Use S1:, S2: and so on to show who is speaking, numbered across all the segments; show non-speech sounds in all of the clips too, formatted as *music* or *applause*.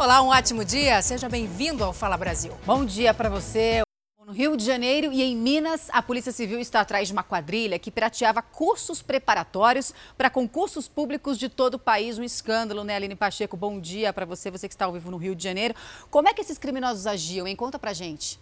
S1: Olá, um ótimo dia. Seja bem-vindo ao Fala Brasil.
S2: Bom dia para você. No Rio de Janeiro e em Minas, a Polícia Civil está atrás de uma quadrilha que prateava cursos preparatórios para concursos públicos de todo o país. Um escândalo, né, Aline Pacheco? Bom dia para você, você que está ao vivo no Rio de Janeiro. Como é que esses criminosos agiam, hein? Conta pra gente.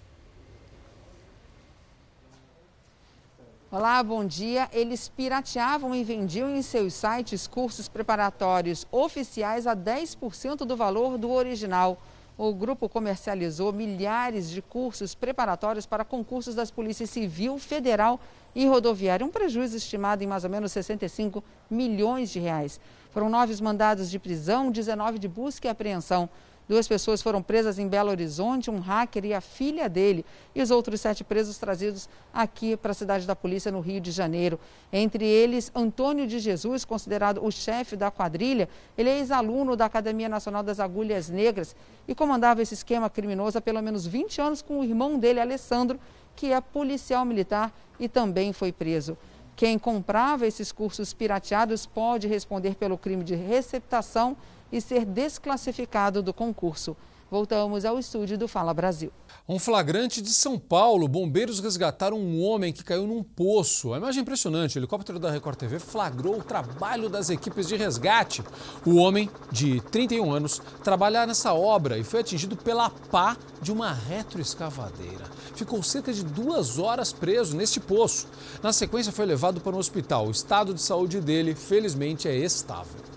S3: Olá, bom dia. Eles pirateavam e vendiam em seus sites cursos preparatórios oficiais a 10% do valor do original. O grupo comercializou milhares de cursos preparatórios para concursos das polícias civil, federal e rodoviária, um prejuízo estimado em mais ou menos 65 milhões de reais. Foram nove mandados de prisão, 19 de busca e apreensão. Duas pessoas foram presas em Belo Horizonte, um hacker e a filha dele, e os outros sete presos trazidos aqui para a cidade da polícia no Rio de Janeiro. Entre eles, Antônio de Jesus, considerado o chefe da quadrilha, ele é ex-aluno da Academia Nacional das Agulhas Negras e comandava esse esquema criminoso há pelo menos 20 anos com o irmão dele, Alessandro, que é policial militar e também foi preso. Quem comprava esses cursos pirateados pode responder pelo crime de receptação e ser desclassificado do concurso. Voltamos ao estúdio do Fala Brasil.
S4: Um flagrante de São Paulo. Bombeiros resgataram um homem que caiu num poço. A imagem é impressionante. O helicóptero da Record TV flagrou o trabalho das equipes de resgate. O homem, de 31 anos, trabalha nessa obra e foi atingido pela pá de uma retroescavadeira. Ficou cerca de duas horas preso neste poço. Na sequência, foi levado para um hospital. O estado de saúde dele, felizmente, é estável.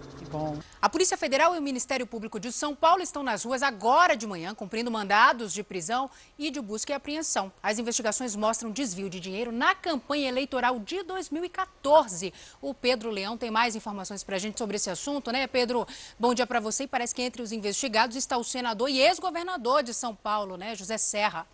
S1: A Polícia Federal e o Ministério Público de São Paulo estão nas ruas agora de manhã, cumprindo mandados de prisão e de busca e apreensão. As investigações mostram desvio de dinheiro na campanha eleitoral de 2014. O Pedro Leão tem mais informações para a gente sobre esse assunto, né, Pedro? Bom dia para você. E parece que entre os investigados está o senador e ex-governador de São Paulo, né, José Serra.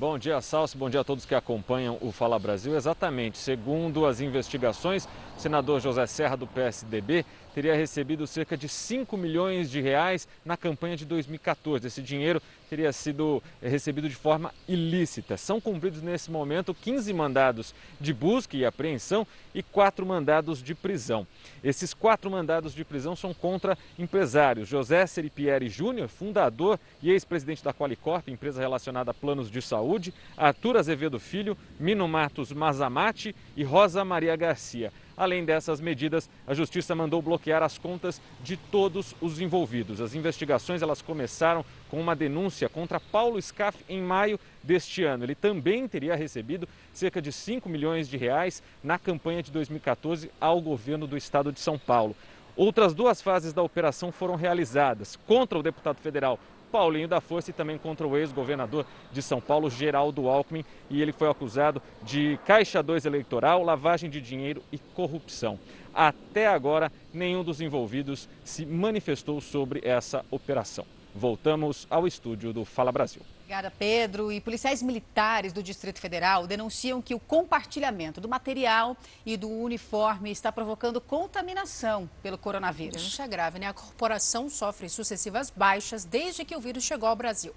S5: Bom dia, Salso. Bom dia a todos que acompanham o Fala Brasil. Exatamente, segundo as investigações, senador José Serra, do PSDB, teria recebido cerca de 5 milhões de reais na campanha de 2014. Esse dinheiro teria sido recebido de forma ilícita. São cumpridos nesse momento 15 mandados de busca e apreensão e quatro mandados de prisão. Esses quatro mandados de prisão são contra empresários. José Seripieri Júnior, fundador e ex-presidente da Qualicorp, empresa relacionada a planos de saúde, Arthur Azevedo Filho, Mino Matos Mazamati e Rosa Maria Garcia. Além dessas medidas, a justiça mandou bloquear as contas de todos os envolvidos. As investigações elas começaram com uma denúncia contra Paulo Scaff em maio deste ano. Ele também teria recebido cerca de 5 milhões de reais na campanha de 2014 ao governo do estado de São Paulo. Outras duas fases da operação foram realizadas contra o deputado federal Paulinho da Força e também contra o ex-governador de São Paulo, Geraldo Alckmin, e ele foi acusado de caixa 2 eleitoral, lavagem de dinheiro e corrupção. Até agora, nenhum dos envolvidos se manifestou sobre essa operação. Voltamos ao estúdio do Fala Brasil.
S2: Obrigada, Pedro. E policiais militares do Distrito Federal denunciam que o compartilhamento do material e do uniforme está provocando contaminação pelo coronavírus.
S1: Isso é grave, né? A corporação sofre sucessivas baixas desde que o vírus chegou ao Brasil.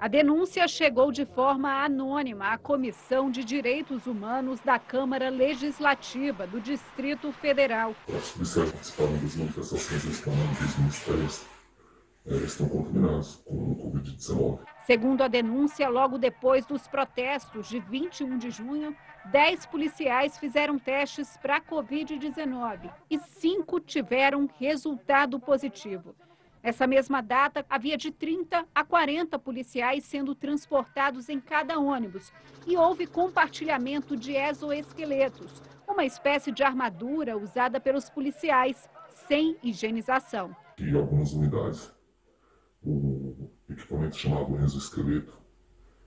S6: A denúncia chegou de forma anônima à Comissão de Direitos Humanos da Câmara Legislativa do Distrito Federal.
S7: Os policiais participaram das manifestações deste canal dos ministérios estão contaminados com o Covid-19.
S6: Segundo a denúncia, logo depois dos protestos de 21 de junho, 10 policiais fizeram testes para a Covid-19 e cinco tiveram resultado positivo. Nessa mesma data, havia de 30 a 40 policiais sendo transportados em cada ônibus e houve compartilhamento de exoesqueletos, uma espécie de armadura usada pelos policiais, sem higienização.
S7: E algumas unidades o equipamento chamado exoesqueleto,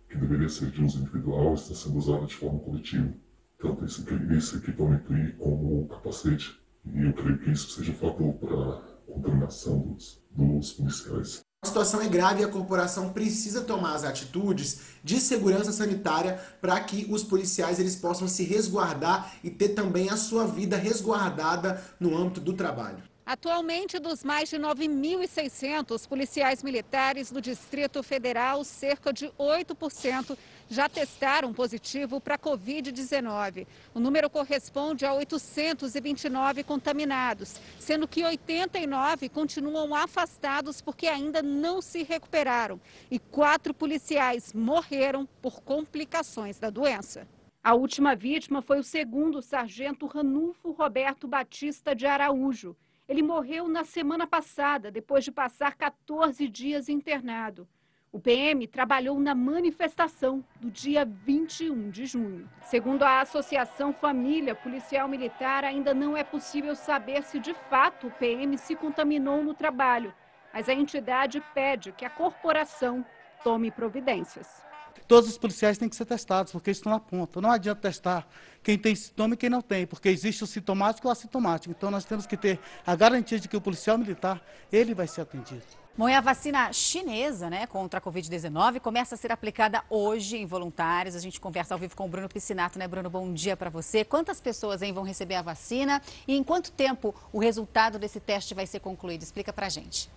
S7: que deveria ser de uso individual, está sendo usado de forma coletiva. Tanto esse, esse equipamento aí como o capacete. E eu creio que isso seja um fator para a contaminação dos, dos policiais.
S8: A situação é grave e a corporação precisa tomar as atitudes de segurança sanitária para que os policiais eles possam se resguardar e ter também a sua vida resguardada no âmbito do trabalho.
S6: Atualmente, dos mais de 9.600 policiais militares do Distrito Federal, cerca de 8% já testaram positivo para a Covid-19. O número corresponde a 829 contaminados, sendo que 89 continuam afastados porque ainda não se recuperaram. E quatro policiais morreram por complicações da doença. A última vítima foi o segundo sargento Ranulfo Roberto Batista de Araújo. Ele morreu na semana passada, depois de passar 14 dias internado. O PM trabalhou na manifestação do dia 21 de junho. Segundo a Associação Família Policial Militar, ainda não é possível saber se de fato o PM se contaminou no trabalho, mas a entidade pede que a corporação tome providências.
S9: Todos os policiais têm que ser testados, porque estão na ponta. Não adianta testar quem tem sintoma e quem não tem, porque existe o sintomático e o assintomático. Então nós temos que ter a garantia de que o policial militar, ele vai ser atendido.
S2: Bom, e a vacina chinesa né, contra a Covid-19 começa a ser aplicada hoje em voluntários. A gente conversa ao vivo com o Bruno Piscinato, né, Bruno? Bom dia para você. Quantas pessoas hein, vão receber a vacina e em quanto tempo o resultado desse teste vai ser concluído? Explica para a gente.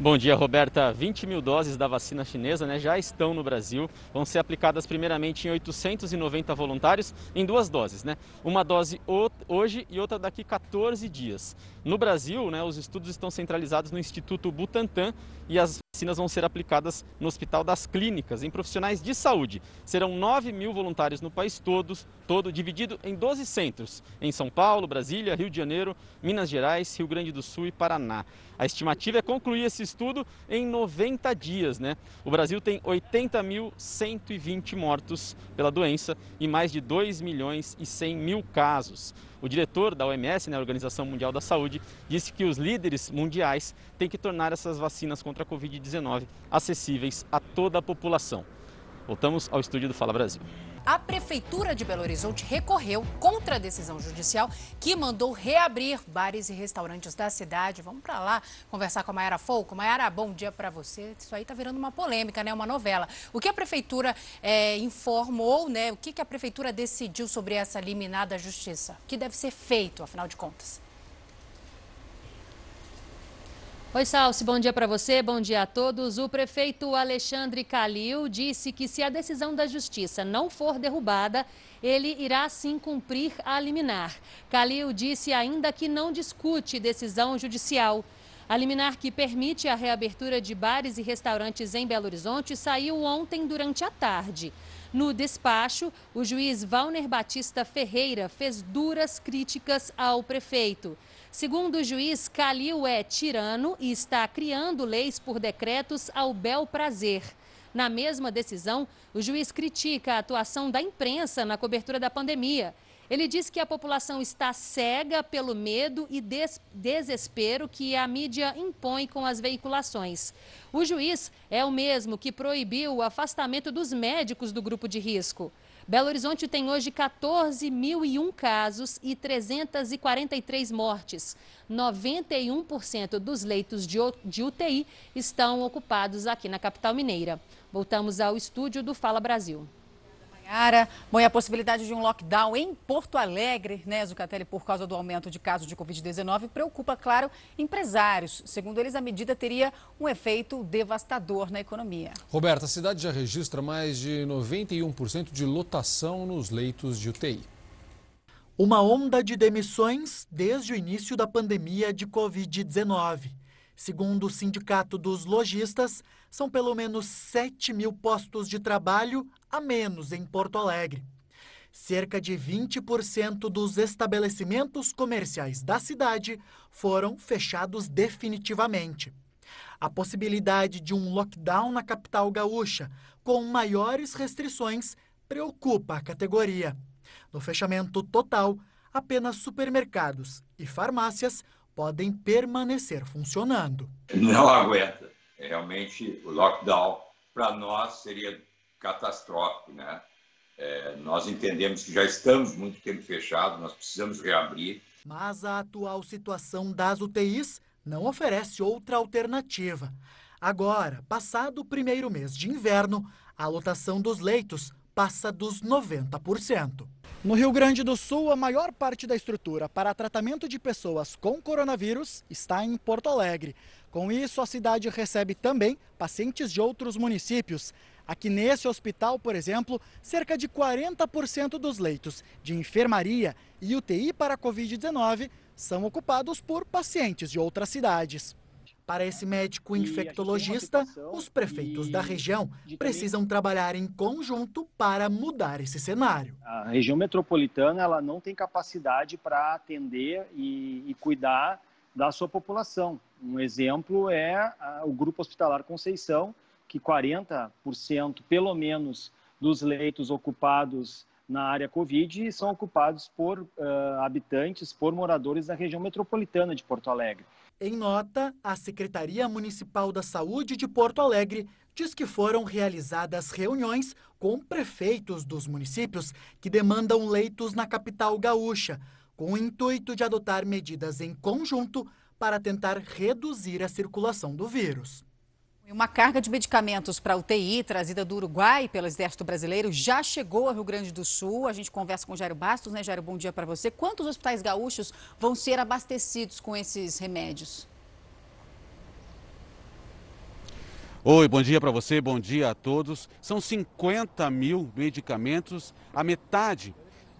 S5: Bom dia, Roberta. 20 mil doses da vacina chinesa né, já estão no Brasil. Vão ser aplicadas primeiramente em 890 voluntários em duas doses, né? Uma dose hoje e outra daqui 14 dias. No Brasil, né, os estudos estão centralizados no Instituto Butantan e as vacinas vão ser aplicadas no Hospital das Clínicas, em profissionais de saúde. Serão 9 mil voluntários no país todo, todo dividido em 12 centros, em São Paulo, Brasília, Rio de Janeiro, Minas Gerais, Rio Grande do Sul e Paraná. A estimativa é concluir esse estudo em 90 dias. Né? O Brasil tem 80.120 mortos pela doença e mais de 2 milhões e 100 mil casos. O diretor da OMS, né, a Organização Mundial da Saúde, disse que os líderes mundiais têm que tornar essas vacinas contra a Covid-19 acessíveis a toda a população. Voltamos ao estúdio do Fala Brasil
S1: a Prefeitura de Belo Horizonte recorreu contra a decisão judicial que mandou reabrir bares e restaurantes da cidade. Vamos para lá conversar com a Mayara Folco. Mayara, bom dia para você. Isso aí está virando uma polêmica, né? Uma novela. O que a Prefeitura é, informou, né? O que, que a Prefeitura decidiu sobre essa liminar da Justiça? O que deve ser feito, afinal de contas?
S10: Oi, Salsi, bom dia para você, bom dia a todos. O prefeito Alexandre Calil disse que se a decisão da justiça não for derrubada, ele irá sim cumprir a liminar. Calil disse ainda que não discute decisão judicial. A liminar que permite a reabertura de bares e restaurantes em Belo Horizonte saiu ontem durante a tarde. No despacho, o juiz Valner Batista Ferreira fez duras críticas ao prefeito. Segundo o juiz, Calil é tirano e está criando leis por decretos ao bel prazer. Na mesma decisão, o juiz critica a atuação da imprensa na cobertura da pandemia. Ele diz que a população está cega pelo medo e des desespero que a mídia impõe com as veiculações. O juiz é o mesmo que proibiu o afastamento dos médicos do grupo de risco. Belo Horizonte tem hoje 14.001 casos e 343 mortes. 91% dos leitos de UTI estão ocupados aqui na capital mineira. Voltamos ao estúdio do Fala Brasil.
S2: Ara. Bom, e a possibilidade de um lockdown em Porto Alegre, né, Zucatelli, por causa do aumento de casos de Covid-19, preocupa, claro, empresários. Segundo eles, a medida teria um efeito devastador na economia.
S4: Roberta, a cidade já registra mais de 91% de lotação nos leitos de UTI.
S11: Uma onda de demissões desde o início da pandemia de Covid-19. Segundo o Sindicato dos Lojistas, são pelo menos 7 mil postos de trabalho a menos em Porto Alegre. Cerca de 20% dos estabelecimentos comerciais da cidade foram fechados definitivamente. A possibilidade de um lockdown na capital gaúcha, com maiores restrições, preocupa a categoria. No fechamento total, apenas supermercados e farmácias podem permanecer funcionando.
S12: Não aguenta. Realmente, o lockdown para nós seria catastrófico, né? É, nós entendemos que já estamos muito tempo fechados, nós precisamos reabrir.
S11: Mas a atual situação das UTIs não oferece outra alternativa. Agora, passado o primeiro mês de inverno, a lotação dos leitos passa dos 90%. No Rio Grande do Sul, a maior parte da estrutura para tratamento de pessoas com coronavírus está em Porto Alegre. Com isso, a cidade recebe também pacientes de outros municípios. Aqui nesse hospital, por exemplo, cerca de 40% dos leitos de enfermaria e UTI para Covid-19 são ocupados por pacientes de outras cidades. Para esse médico infectologista, os prefeitos da região precisam trabalhar em conjunto para mudar esse cenário.
S13: A região metropolitana ela não tem capacidade para atender e, e, cuidar da sua população. Um exemplo é o Grupo Hospitalar Conceição, que 40% pelo menos dos leitos ocupados na área Covid são ocupados por uh, habitantes, por moradores da região metropolitana de Porto Alegre.
S11: Em nota, a Secretaria Municipal da Saúde de Porto Alegre diz que foram realizadas reuniões com prefeitos dos municípios que demandam leitos na capital gaúcha, com o intuito de adotar medidas em conjunto para tentar reduzir a circulação do vírus.
S2: Uma carga de medicamentos para UTI trazida do Uruguai pelo Exército Brasileiro já chegou ao Rio Grande do Sul. A gente conversa com Jairo Bastos, né, Jairo? Bom dia para você. Quantos hospitais gaúchos vão ser abastecidos com esses remédios?
S14: Oi, bom dia para você, bom dia a todos. São 50 mil medicamentos, a metade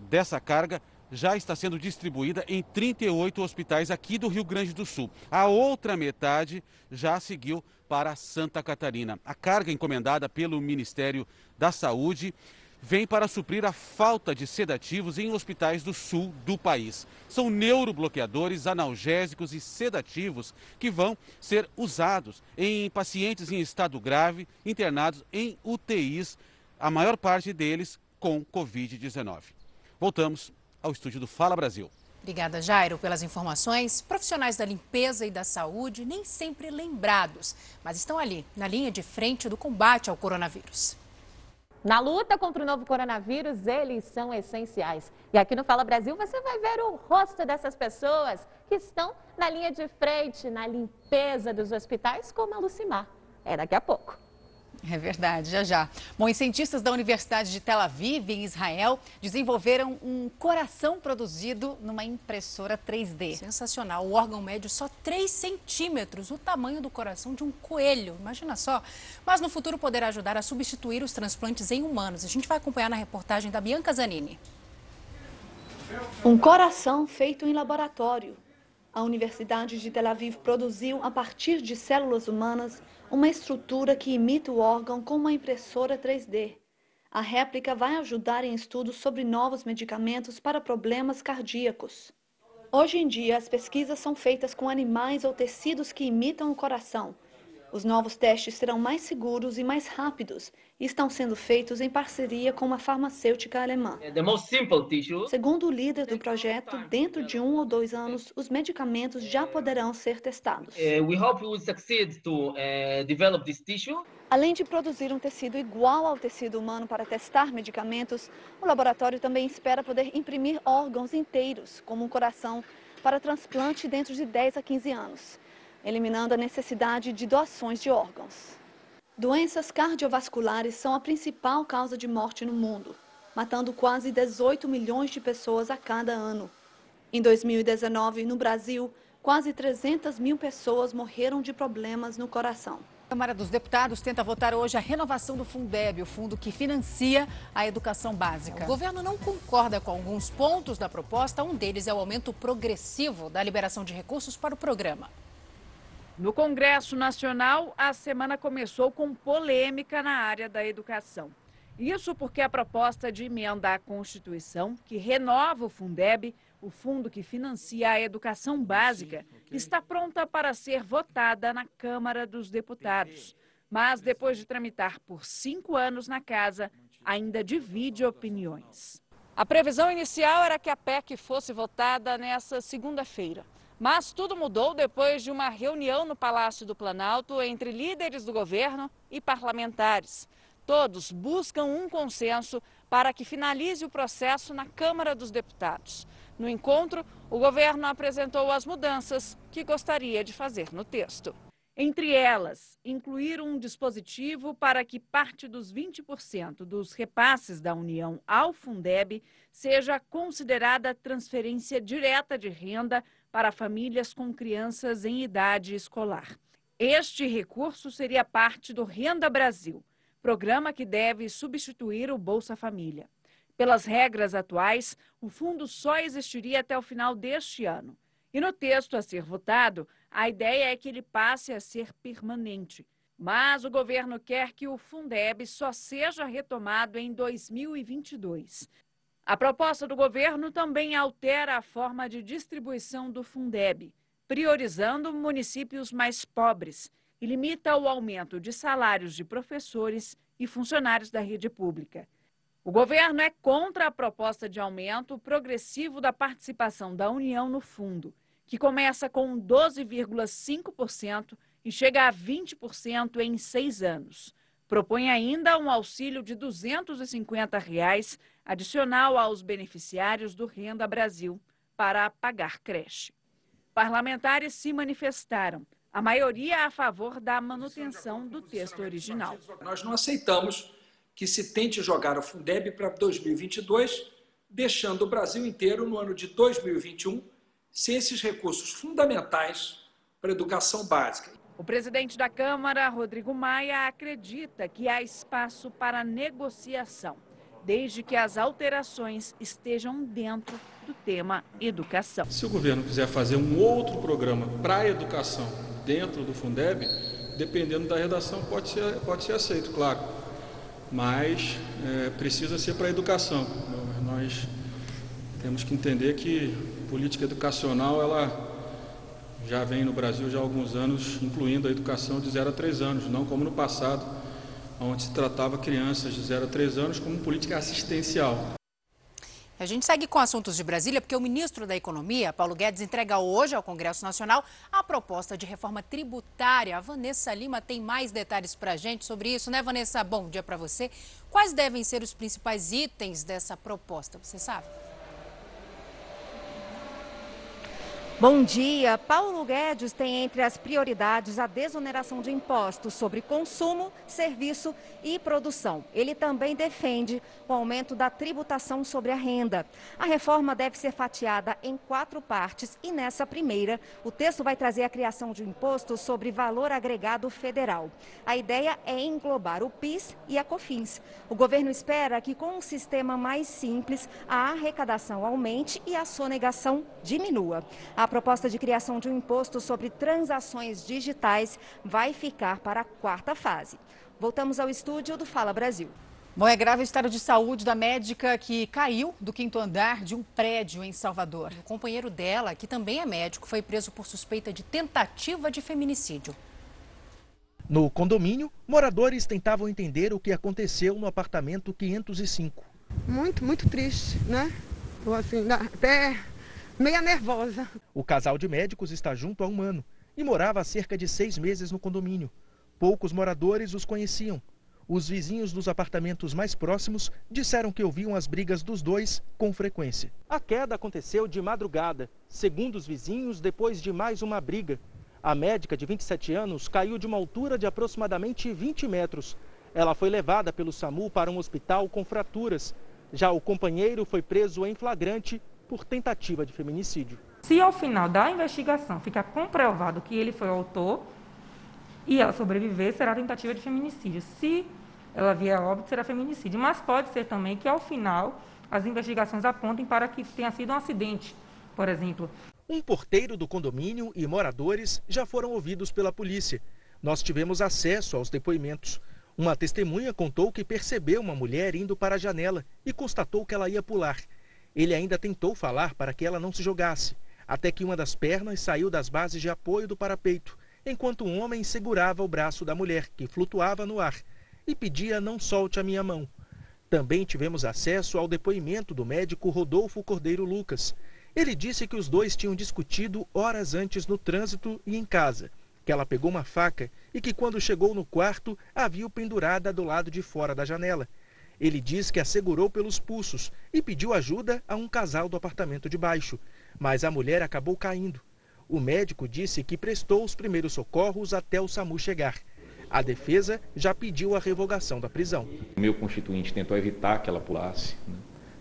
S14: dessa carga já está sendo distribuída em 38 hospitais aqui do Rio Grande do Sul. A outra metade já seguiu para Santa Catarina. A carga encomendada pelo Ministério da Saúde vem para suprir a falta de sedativos em hospitais do sul do país. São neurobloqueadores, analgésicos e sedativos que vão ser usados em pacientes em estado grave internados em UTIs, a maior parte deles com Covid-19. Voltamos ao estúdio do Fala Brasil.
S1: Obrigada, Jairo, pelas informações. Profissionais da limpeza e da saúde nem sempre lembrados, mas estão ali, na linha de frente do combate ao coronavírus.
S15: Na luta contra o novo coronavírus, eles são essenciais. E aqui no Fala Brasil você vai ver o rosto dessas pessoas que estão na linha de frente, na limpeza dos hospitais, como a Lucimar. É daqui a pouco.
S2: É verdade, já já. Bom, e cientistas da Universidade de Tel Aviv, em Israel, desenvolveram um coração produzido numa impressora 3D.
S1: Sensacional. O órgão médio só 3 centímetros, o tamanho do coração de um coelho. Imagina só. Mas no futuro poderá ajudar a substituir os transplantes em humanos. A gente vai acompanhar na reportagem da Bianca Zanini.
S16: Um coração feito em laboratório. A Universidade de Tel Aviv produziu, a partir de células humanas, uma estrutura que imita o órgão com uma impressora 3D. A réplica vai ajudar em estudos sobre novos medicamentos para problemas cardíacos. Hoje em dia, as pesquisas são feitas com animais ou tecidos que imitam o coração, os novos testes serão mais seguros e mais rápidos e estão sendo feitos em parceria com uma farmacêutica alemã. Segundo o líder do projeto, dentro de um ou dois anos, os medicamentos já poderão ser testados.
S17: Eh,
S16: eh, Além de produzir um tecido igual ao tecido humano para testar medicamentos, o laboratório também espera poder imprimir órgãos inteiros, como um coração, para transplante dentro de 10 a 15 anos eliminando a necessidade de doações de órgãos. Doenças cardiovasculares são a principal causa de morte no mundo, matando quase 18 milhões de pessoas a cada ano. Em 2019, no Brasil, quase 300 mil pessoas morreram de problemas no coração.
S2: A Câmara dos Deputados tenta votar hoje a renovação do Fundeb, o fundo que financia a educação básica.
S1: O governo não concorda com alguns pontos da proposta. Um deles é o aumento progressivo da liberação de recursos para o programa.
S18: No Congresso Nacional, a semana começou com polêmica na área da educação. Isso porque a proposta de emenda à Constituição, que renova o Fundeb, o fundo que financia a educação básica, está pronta para ser votada na Câmara dos Deputados. Mas, depois de tramitar por cinco anos na casa, ainda divide opiniões. A previsão inicial era que a PEC fosse votada nessa segunda-feira. Mas tudo mudou depois de uma reunião no Palácio do Planalto entre líderes do governo e parlamentares. Todos buscam um consenso para que finalize o processo na Câmara dos Deputados. No encontro, o governo apresentou as mudanças que gostaria de fazer no texto. Entre elas, incluir um dispositivo para que parte dos 20% dos repasses da União ao Fundeb seja considerada transferência direta de renda para famílias com crianças em idade escolar. Este recurso seria parte do Renda Brasil, programa que deve substituir o Bolsa Família. Pelas regras atuais, o fundo só existiria até o final deste ano. E no texto a ser votado, a ideia é que ele passe a ser permanente. Mas o governo quer que o Fundeb só seja retomado em 2022. A proposta do governo também altera a forma de distribuição do Fundeb, priorizando municípios mais pobres e limita o aumento de salários de professores e funcionários da rede pública. O governo é contra a proposta de aumento progressivo da participação da União no fundo que começa com 12,5% e chega a 20% em seis anos. Propõe ainda um auxílio de 250 reais, adicional aos beneficiários do Renda Brasil, para pagar creche. Parlamentares se manifestaram, a maioria a favor da manutenção do texto original.
S17: Nós não aceitamos que se tente jogar o Fundeb para 2022, deixando o Brasil inteiro no ano de 2021 sem esses recursos fundamentais para a educação básica.
S18: O presidente da Câmara, Rodrigo Maia, acredita que há espaço para negociação, desde que as alterações estejam dentro do tema educação.
S19: Se o governo quiser fazer um outro programa para a educação dentro do Fundeb, dependendo da redação, pode ser, pode ser aceito, claro. Mas é, precisa ser para a educação. Nós temos que entender que política educacional ela já vem no Brasil já há alguns anos, incluindo a educação de 0 a 3 anos, não como no passado, onde se tratava crianças de 0 a 3 anos como política assistencial.
S1: A gente segue com assuntos de Brasília, porque o ministro da Economia, Paulo Guedes, entrega hoje ao Congresso Nacional a proposta de reforma tributária. A Vanessa Lima tem mais detalhes para a gente sobre isso, né, Vanessa? Bom dia para você. Quais devem ser os principais itens dessa proposta? Você sabe?
S20: Bom dia. Paulo Guedes tem entre as prioridades a desoneração de impostos sobre consumo, serviço e produção. Ele também defende o aumento da tributação sobre a renda. A reforma deve ser fatiada em quatro partes e nessa primeira, o texto vai trazer a criação de um imposto sobre valor agregado federal. A ideia é englobar o PIS e a COFINS. O governo espera que com um sistema mais simples, a arrecadação aumente e a sonegação diminua. A a proposta de criação de um imposto sobre transações digitais vai ficar para a quarta fase. Voltamos ao estúdio do Fala Brasil.
S2: Bom, é grave o estado de saúde da médica que caiu do quinto andar de um prédio em Salvador.
S1: O companheiro dela, que também é médico, foi preso por suspeita de tentativa de feminicídio.
S21: No condomínio, moradores tentavam entender o que aconteceu no apartamento 505.
S22: Muito, muito triste, né? Assim, até meia nervosa.
S21: O casal de médicos está junto há um ano e morava há cerca de seis meses no condomínio. Poucos moradores os conheciam. Os vizinhos dos apartamentos mais próximos disseram que ouviam as brigas dos dois com frequência. A queda aconteceu de madrugada, segundo os vizinhos, depois de mais uma briga. A médica de 27 anos caiu de uma altura de aproximadamente 20 metros. Ela foi levada pelo SAMU para um hospital com fraturas. Já o companheiro foi preso em flagrante por tentativa de feminicídio.
S23: Se ao final da investigação ficar comprovado que ele foi o autor e ela sobreviver, será tentativa de feminicídio. Se ela vier a óbito, será feminicídio. Mas pode ser também que ao final as investigações apontem para que tenha sido um acidente, por exemplo.
S21: Um porteiro do condomínio e moradores já foram ouvidos pela polícia. Nós tivemos acesso aos depoimentos. Uma testemunha contou que percebeu uma mulher indo para a janela e constatou que ela ia pular. Ele ainda tentou falar para que ela não se jogasse, até que uma das pernas saiu das bases de apoio do parapeito, enquanto um homem segurava o braço da mulher, que flutuava no ar, e pedia não solte a minha mão. Também tivemos acesso ao depoimento do médico Rodolfo Cordeiro Lucas. Ele disse que os dois tinham discutido horas antes no trânsito e em casa, que ela pegou uma faca e que quando chegou no quarto a viu pendurada do lado de fora da janela ele diz que a segurou pelos pulsos e pediu ajuda a um casal do apartamento de baixo, mas a mulher acabou caindo. O médico disse que prestou os primeiros socorros até o SAMU chegar. A defesa já pediu a revogação da prisão.
S24: O meu constituinte tentou evitar que ela pulasse, né?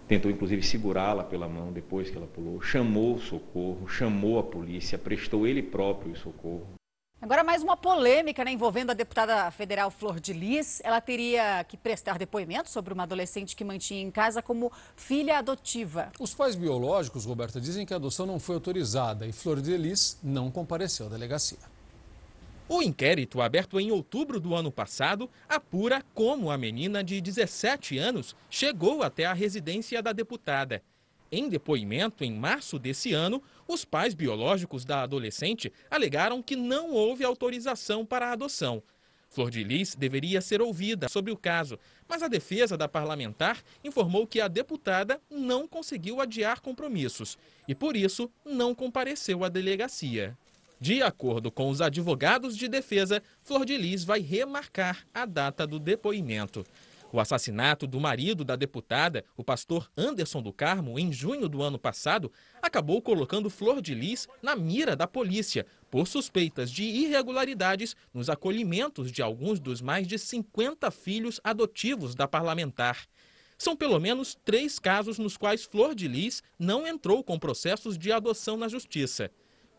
S24: tentou inclusive segurá-la pela mão depois que ela pulou, chamou o socorro, chamou a polícia, prestou ele próprio o socorro.
S2: Agora mais uma polêmica né, envolvendo a deputada federal Flor de Lis. Ela teria que prestar depoimento sobre uma adolescente que mantinha em casa como filha adotiva.
S4: Os pais biológicos, Roberta, dizem que a adoção não foi autorizada e Flor de Lis não compareceu à delegacia.
S25: O inquérito, aberto em outubro do ano passado, apura como a menina de 17 anos chegou até a residência da deputada. Em depoimento em março desse ano, os pais biológicos da adolescente alegaram que não houve autorização para a adoção. Flor de Lis deveria ser ouvida sobre o caso, mas a defesa da parlamentar informou que a deputada não conseguiu adiar compromissos e, por isso, não compareceu à delegacia. De acordo com os advogados de defesa, Flor de Lis vai remarcar a data do depoimento. O assassinato do marido da deputada, o pastor Anderson do Carmo, em junho do ano passado, acabou colocando Flor de Lis na mira da polícia por suspeitas de irregularidades nos acolhimentos de alguns dos mais de 50 filhos adotivos da parlamentar. São pelo menos três casos nos quais Flor de Lis não entrou com processos de adoção na justiça.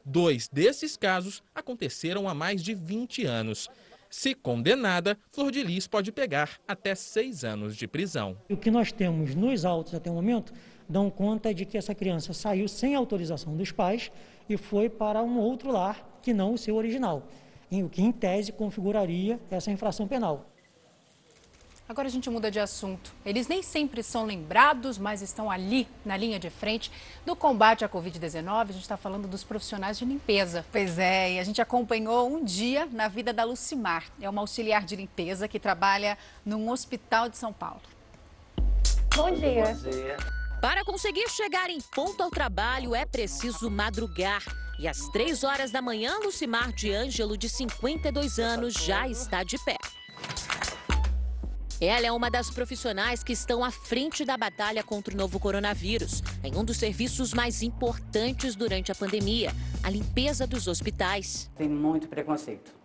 S25: Dois desses casos aconteceram há mais de 20 anos. Se condenada, Flor de Lis pode pegar até seis anos de prisão.
S26: O que nós temos nos autos até o momento dão conta de que essa criança saiu sem autorização dos pais e foi para um outro lar que não o seu original, o que em tese configuraria essa infração penal.
S1: Agora a gente muda de assunto. Eles nem sempre são lembrados, mas estão ali na linha de frente do combate à Covid-19. A gente está falando dos profissionais de limpeza.
S2: Pois é, e a gente acompanhou um dia na vida da Lucimar. É uma auxiliar de limpeza que trabalha num hospital de São Paulo.
S27: Bom dia. Bom
S28: dia. Para conseguir chegar em ponto ao trabalho é preciso madrugar. E às três horas da manhã, Lucimar de Ângelo, de 52 anos, já está de pé. Ela é uma das profissionais que estão à frente da batalha contra o novo coronavírus, em um dos serviços mais importantes durante a pandemia, a limpeza dos hospitais.
S29: Tem muito preconceito.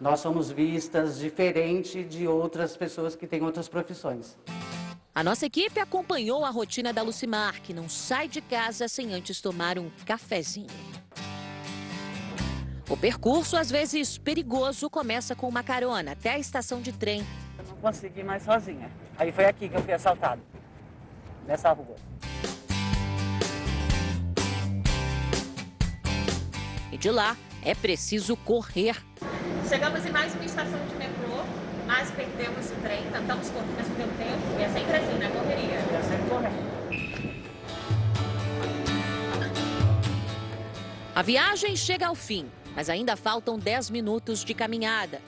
S29: Nós somos vistas diferente de outras pessoas que têm outras profissões.
S28: A nossa equipe acompanhou a rotina da Lucimar, que não sai de casa sem antes tomar um cafezinho. O percurso, às vezes perigoso, começa com uma carona até a estação de trem
S29: consegui mais sozinha. Aí foi aqui que eu fui assaltado, nessa rua.
S28: E de lá é preciso correr.
S15: Chegamos em mais uma estação de metrô, mas perdemos o trem, tentamos correr, mas perdeu tempo. E é sempre assim, né? Correria. É sempre correndo.
S28: A viagem chega ao fim, mas ainda faltam 10 minutos de caminhada.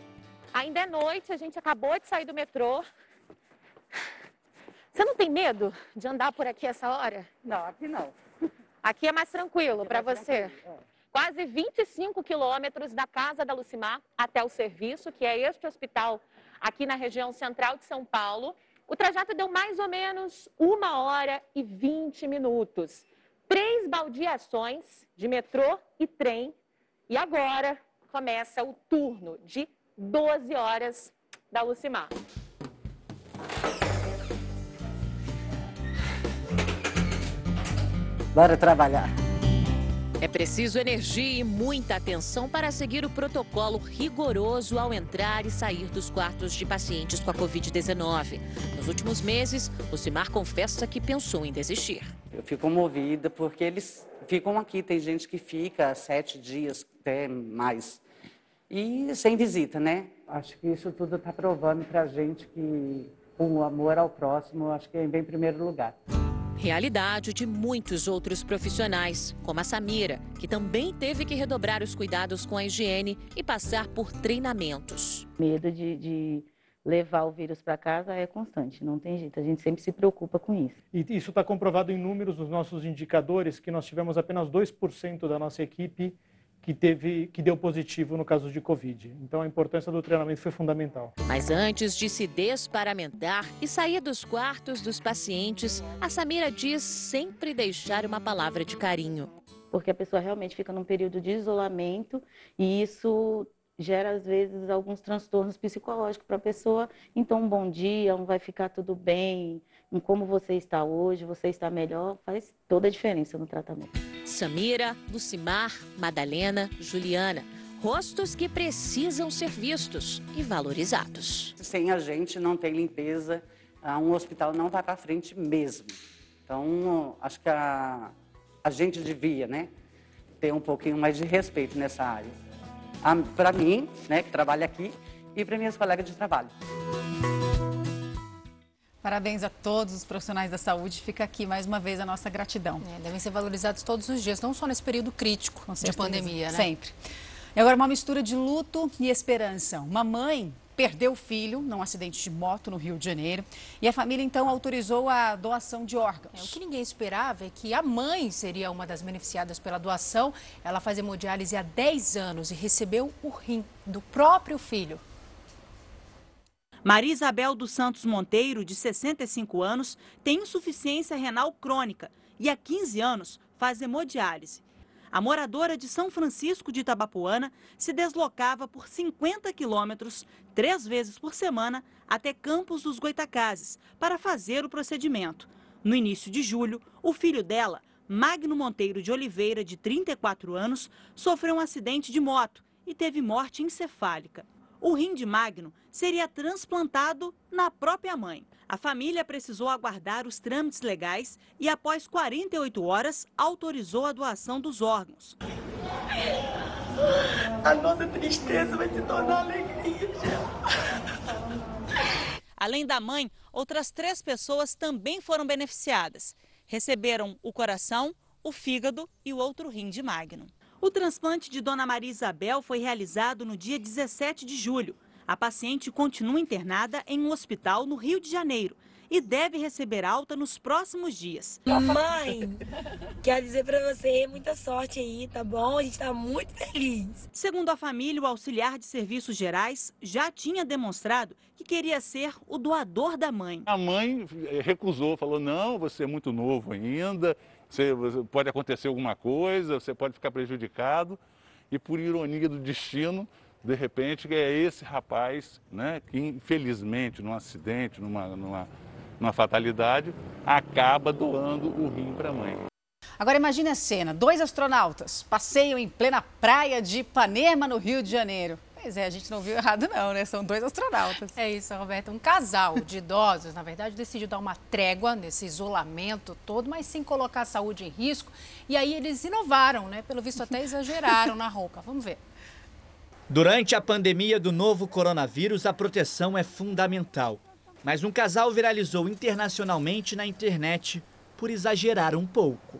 S15: Ainda é noite, a gente acabou de sair do metrô. Você não tem medo de andar por aqui essa hora?
S29: Não, aqui não.
S15: Aqui é mais tranquilo é para você. Tranquilo, é. Quase 25 quilômetros da casa da Lucimar até o serviço, que é este hospital aqui na região central de São Paulo. O trajeto deu mais ou menos uma hora e 20 minutos. Três baldeações de metrô e trem. E agora começa o turno de 12 horas da Lucimar.
S29: Bora trabalhar.
S28: É preciso energia e muita atenção para seguir o protocolo rigoroso ao entrar e sair dos quartos de pacientes com a Covid-19. Nos últimos meses, o Cimar confessa que pensou em desistir.
S29: Eu fico movida porque eles ficam aqui. Tem gente que fica sete dias, até mais e sem visita, né? Acho que isso tudo está provando para a gente que o amor ao próximo, acho que vem em primeiro lugar.
S28: Realidade de muitos outros profissionais, como a Samira, que também teve que redobrar os cuidados com a higiene e passar por treinamentos.
S30: Medo de, de levar o vírus para casa é constante, não tem jeito, a gente sempre se preocupa com isso.
S21: E isso está comprovado em números dos nossos indicadores, que nós tivemos apenas 2% da nossa equipe que, teve, que deu positivo no caso de Covid. Então a importância do treinamento foi fundamental.
S28: Mas antes de se desparamentar e sair dos quartos dos pacientes, a Samira diz sempre deixar uma palavra de carinho.
S30: porque a pessoa realmente fica num período de isolamento e isso gera às vezes alguns transtornos psicológicos para a pessoa. Então, um bom dia, um vai ficar tudo bem, um como você está hoje, você está melhor, faz toda a diferença no tratamento.
S28: Samira, Lucimar, Madalena, Juliana. Rostos que precisam ser vistos e valorizados.
S29: Sem a gente não tem limpeza, ah, um hospital não vai para frente mesmo. Então, acho que a, a gente devia, né, ter um pouquinho mais de respeito nessa área. Para mim, né, que trabalho aqui, e para minhas colegas de trabalho.
S2: Parabéns a todos os profissionais da saúde. Fica aqui mais uma vez a nossa gratidão.
S1: É, devem ser valorizados todos os dias, não só nesse período crítico de pandemia, né?
S2: Sempre. E agora uma mistura de luto e esperança. Uma mãe perdeu o filho num acidente de moto no Rio de Janeiro e a família então autorizou a doação de órgãos.
S1: É, o que ninguém esperava é que a mãe seria uma das beneficiadas pela doação. Ela faz hemodiálise há 10 anos e recebeu o rim do próprio filho.
S31: Maria Isabel dos Santos Monteiro, de 65 anos, tem insuficiência renal crônica e há 15 anos faz hemodiálise. A moradora de São Francisco de Itabapuana se deslocava por 50 quilômetros, três vezes por semana, até Campos dos Goitacazes para fazer o procedimento. No início de julho, o filho dela, Magno Monteiro de Oliveira, de 34 anos, sofreu um acidente de moto e teve morte encefálica. O rim de Magno seria transplantado na própria mãe. A família precisou aguardar os trâmites legais e, após 48 horas, autorizou a doação dos órgãos.
S32: A nossa tristeza vai se tornar alegria,
S31: Além da mãe, outras três pessoas também foram beneficiadas. Receberam o coração, o fígado e o outro rim de Magno. O transplante de Dona Maria Isabel foi realizado no dia 17 de julho. A paciente continua internada em um hospital no Rio de Janeiro e deve receber alta nos próximos dias.
S32: Mãe, quero dizer para você muita sorte aí, tá bom? A gente está muito feliz.
S31: Segundo a família, o auxiliar de serviços gerais já tinha demonstrado que queria ser o doador da mãe.
S33: A mãe recusou, falou: não, você é muito novo ainda, você, pode acontecer alguma coisa, você pode ficar prejudicado. E por ironia do destino, de repente, é esse rapaz, né, que infelizmente, num acidente, numa, numa, numa fatalidade, acaba doando o rim para a mãe.
S2: Agora imagine a cena: dois astronautas passeiam em plena praia de Ipanema, no Rio de Janeiro. Pois é, a gente não viu errado não, né? São dois astronautas.
S1: É isso, Roberta. Um casal de idosos, na verdade, decidiu dar uma trégua nesse isolamento todo, mas sem colocar a saúde em risco. E aí eles inovaram, né? Pelo visto até exageraram na roupa. Vamos ver.
S34: Durante a pandemia do novo coronavírus, a proteção é fundamental. Mas um casal viralizou internacionalmente na internet por exagerar um pouco.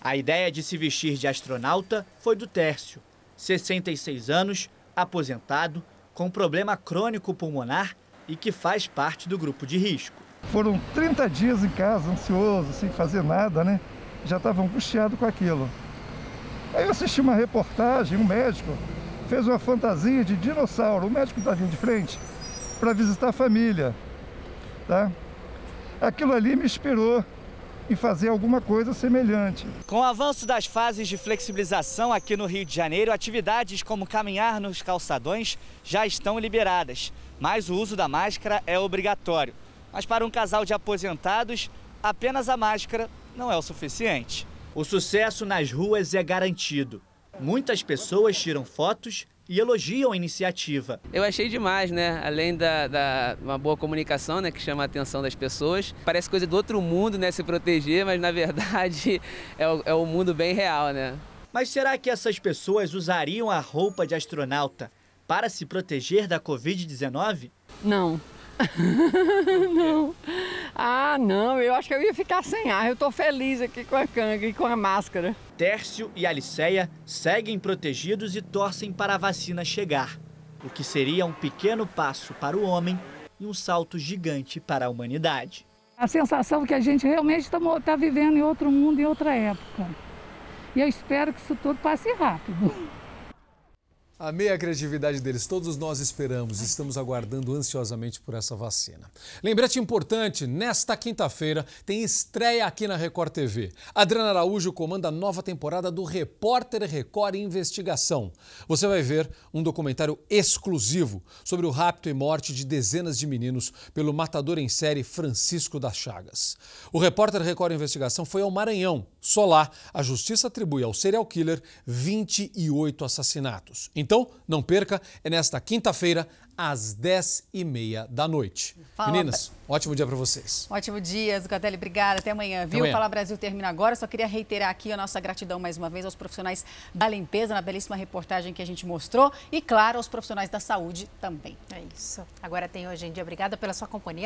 S34: A ideia de se vestir de astronauta foi do Tércio, 66 anos, aposentado, com problema crônico pulmonar e que faz parte do grupo de risco.
S35: Foram 30 dias em casa, ansioso, sem fazer nada, né? Já estava angustiado com aquilo. Aí eu assisti uma reportagem, um médico fez uma fantasia de dinossauro. O médico estava vindo de frente para visitar a família, tá? Aquilo ali me inspirou e fazer alguma coisa semelhante.
S34: Com o avanço das fases de flexibilização aqui no Rio de Janeiro, atividades como caminhar nos calçadões já estão liberadas, mas o uso da máscara é obrigatório. Mas para um casal de aposentados, apenas a máscara não é o suficiente. O sucesso nas ruas é garantido. Muitas pessoas tiram fotos e elogiam a iniciativa.
S36: Eu achei demais, né? Além da, da, uma boa comunicação, né, que chama a atenção das pessoas. Parece coisa do outro mundo, né, se proteger, mas na verdade *laughs* é o, é o mundo bem real, né?
S34: Mas será que essas pessoas usariam a roupa de astronauta para se proteger da Covid-19?
S37: Não. *laughs* não. Ah, não, eu acho que eu ia ficar sem ar. Eu estou feliz aqui com a canga e com a máscara.
S34: Tércio e Aliceia seguem protegidos e torcem para a vacina chegar, o que seria um pequeno passo para o homem e um salto gigante para a humanidade.
S37: A sensação que a gente realmente está tá vivendo em outro mundo, em outra época. E eu espero que isso tudo passe rápido. *laughs*
S4: Amei a criatividade deles, todos nós esperamos, estamos aguardando ansiosamente por essa vacina. Lembrete importante: nesta quinta-feira tem estreia aqui na Record TV. Adriana Araújo comanda a nova temporada do Repórter Record Investigação. Você vai ver um documentário exclusivo sobre o rapto e morte de dezenas de meninos pelo matador em série Francisco das Chagas. O Repórter Record Investigação foi ao Maranhão. Só lá, a justiça atribui ao serial killer 28 assassinatos. Então, não perca, é nesta quinta-feira, às 10h30 da noite.
S2: Fala,
S4: Meninas, ótimo dia para vocês.
S2: Ótimo dia, Zucatelli. Obrigada. Até amanhã, viu?
S4: amanhã.
S2: Fala Brasil termina agora. Só queria reiterar aqui a nossa gratidão mais uma vez aos profissionais da limpeza, na belíssima reportagem que a gente mostrou. E, claro, aos profissionais da saúde também.
S1: É isso. Agora tem hoje em dia. Obrigada pela sua companhia.